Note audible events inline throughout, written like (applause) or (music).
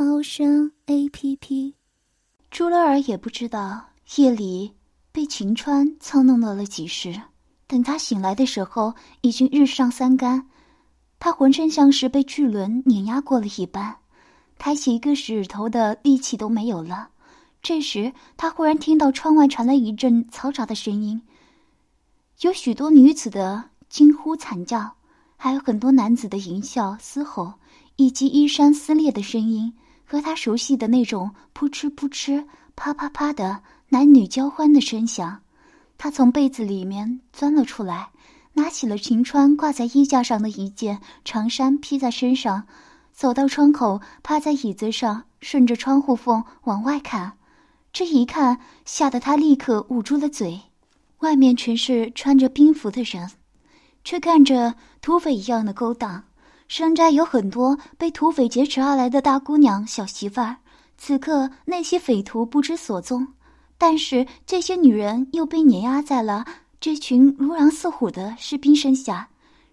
猫声 A P P。朱乐儿也不知道夜里被秦川操弄到了几时。等他醒来的时候，已经日上三竿。他浑身像是被巨轮碾压过了一般，抬起一个指头的力气都没有了。这时，他忽然听到窗外传来一阵嘈杂的声音，有许多女子的惊呼惨叫，还有很多男子的淫笑嘶吼，以及衣衫撕裂的声音，和他熟悉的那种扑哧扑哧、啪啪啪的男女交欢的声响。他从被子里面钻了出来，拿起了秦川挂在衣架上的一件长衫，披在身上，走到窗口，趴在椅子上，顺着窗户缝往外看。这一看，吓得他立刻捂住了嘴。外面全是穿着兵服的人，却干着土匪一样的勾当。山寨有很多被土匪劫持而来的大姑娘、小媳妇儿。此刻那些匪徒不知所踪。但是这些女人又被碾压在了这群如狼似虎的士兵身下。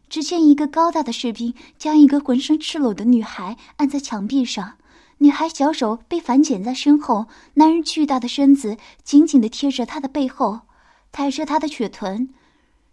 只见一个高大的士兵将一个浑身赤裸的女孩按在墙壁上，女孩小手被反剪在身后，男人巨大的身子紧紧地贴着她的背后，抬着她的雪臀，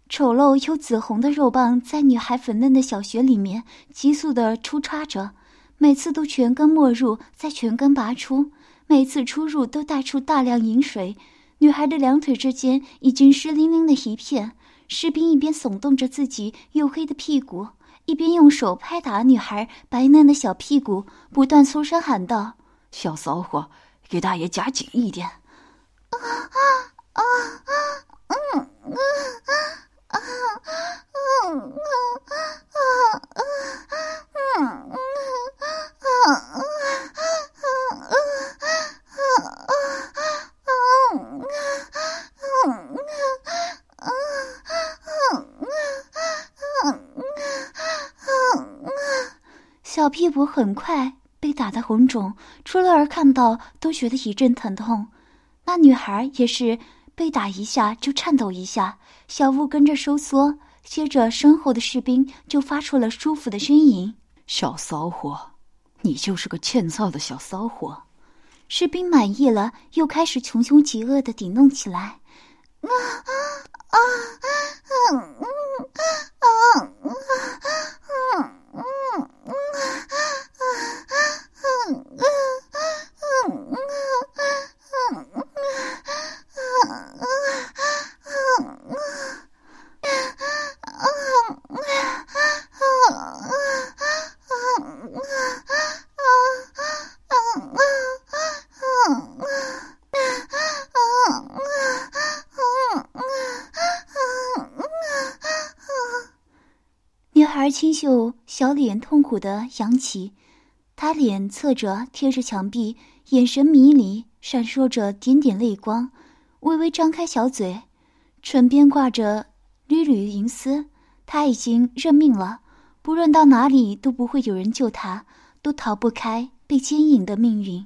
丑陋又紫红的肉棒在女孩粉嫩的小穴里面急速的出插着，每次都全根没入，再全根拔出。每次出入都带出大量饮水，女孩的两腿之间已经湿淋淋的一片。士兵一边耸动着自己黝黑的屁股，一边用手拍打女孩白嫩的小屁股，不断粗声喊道：“小骚货，给大爷夹紧一点！”啊啊啊啊！嗯嗯啊啊嗯嗯啊啊嗯嗯啊啊！小屁股很快被打得红肿，朱乐儿看到都觉得一阵疼痛。那女孩也是被打一下就颤抖一下，小腹跟着收缩，接着身后的士兵就发出了舒服的呻吟：“小骚货，你就是个欠揍的小骚货。”士兵满意了，又开始穷凶极恶的顶弄起来。啊啊啊！啊啊啊啊秀小脸痛苦的扬起，她脸侧着贴着墙壁，眼神迷离，闪烁着点点泪光，微微张开小嘴，唇边挂着缕缕银丝。她已经认命了，不论到哪里都不会有人救她，都逃不开被奸淫的命运。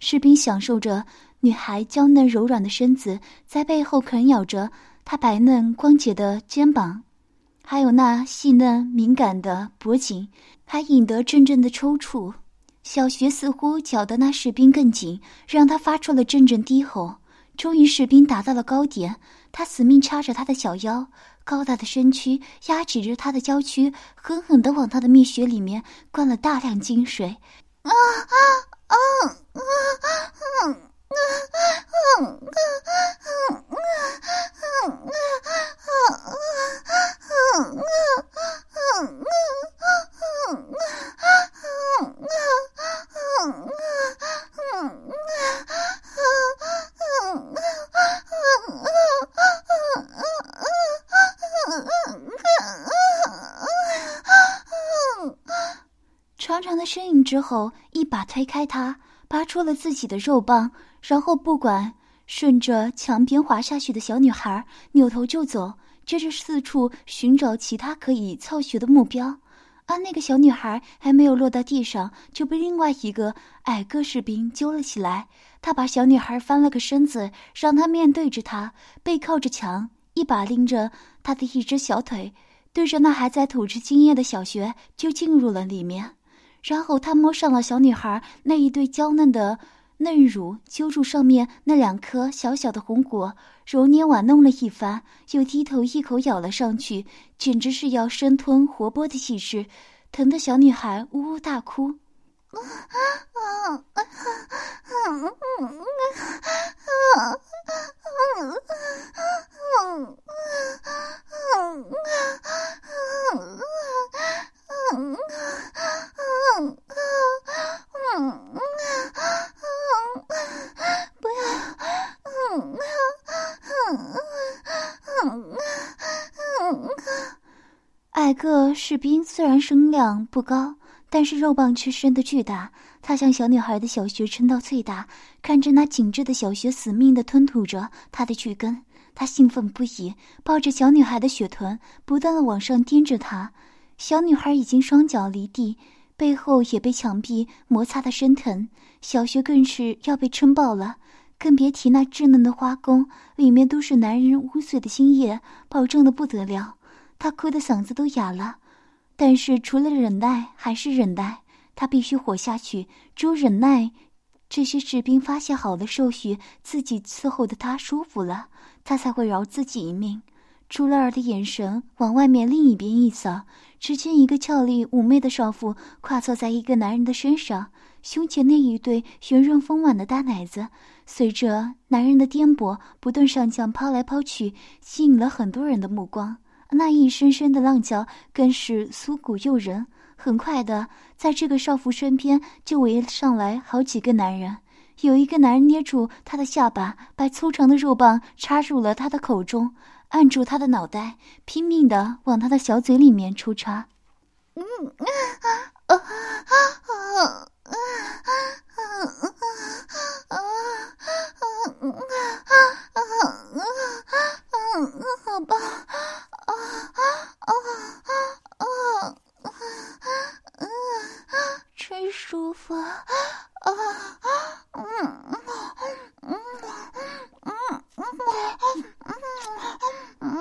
士兵享受着女孩娇嫩柔软的身子在背后啃咬着她白嫩光洁的肩膀。还有那细嫩敏感的脖颈，还引得阵阵的抽搐。小穴似乎搅得那士兵更紧，让他发出了阵阵低吼。终于，士兵达到了高点，他死命掐着他的小腰，高大的身躯压制着他的娇躯，狠狠地往他的蜜穴里面灌了大量精水。啊啊长长的呻吟之后，一把推开他。拔出了自己的肉棒，然后不管顺着墙边滑下去的小女孩，扭头就走，接着四处寻找其他可以操学的目标。而那个小女孩还没有落到地上，就被另外一个矮个士兵揪了起来。他把小女孩翻了个身子，让她面对着他，背靠着墙，一把拎着她的一只小腿，对着那还在吐着精液的小穴就进入了里面。然后他摸上了小女孩那一对娇嫩的嫩乳，揪住上面那两颗小小的红果，揉捏玩弄了一番，又低头一口咬了上去，简直是要生吞活剥的气势，疼得小女孩呜呜大哭。不 (laughs) 矮个士兵虽然声量不高，但是肉棒却伸得巨大。他将小女孩的小穴撑到最大，看着那紧致的小穴死命地吞吐着他的巨根，他兴奋不已，抱着小女孩的雪臀，不断地往上颠着她。小女孩已经双脚离地。背后也被墙壁摩擦的生疼，小穴更是要被撑爆了，更别提那稚嫩的花宫，里面都是男人污秽的精液，保证的不得了。他哭的嗓子都哑了，但是除了忍耐还是忍耐，他必须活下去。只有忍耐，这些士兵发泄好了受许，自己伺候的他舒服了，他才会饶自己一命。朱乐儿的眼神往外面另一边一扫，只见一个俏丽妩媚的少妇跨坐在一个男人的身上，胸前那一对圆润丰满的大奶子，随着男人的颠簸不断上降，抛来抛去，吸引了很多人的目光。那一声声的浪叫更是酥骨诱人。很快的，在这个少妇身边就围上来好几个男人，有一个男人捏住她的下巴，把粗长的肉棒插入了她的口中。按住她的脑袋，拼命的往他的小嘴里面抽插。嗯啊啊啊啊啊啊啊啊啊啊！好棒！啊啊啊啊啊！真舒服！啊啊嗯嗯嗯嗯嗯。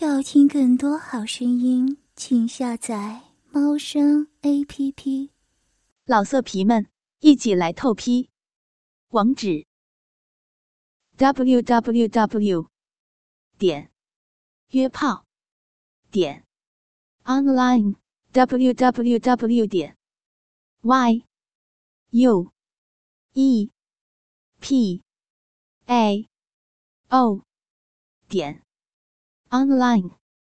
要听更多好声音，请下载猫声 A P P。老色皮们，一起来透批！网址：w w w 点约炮点 online w w w 点 y u e p a o 点 online。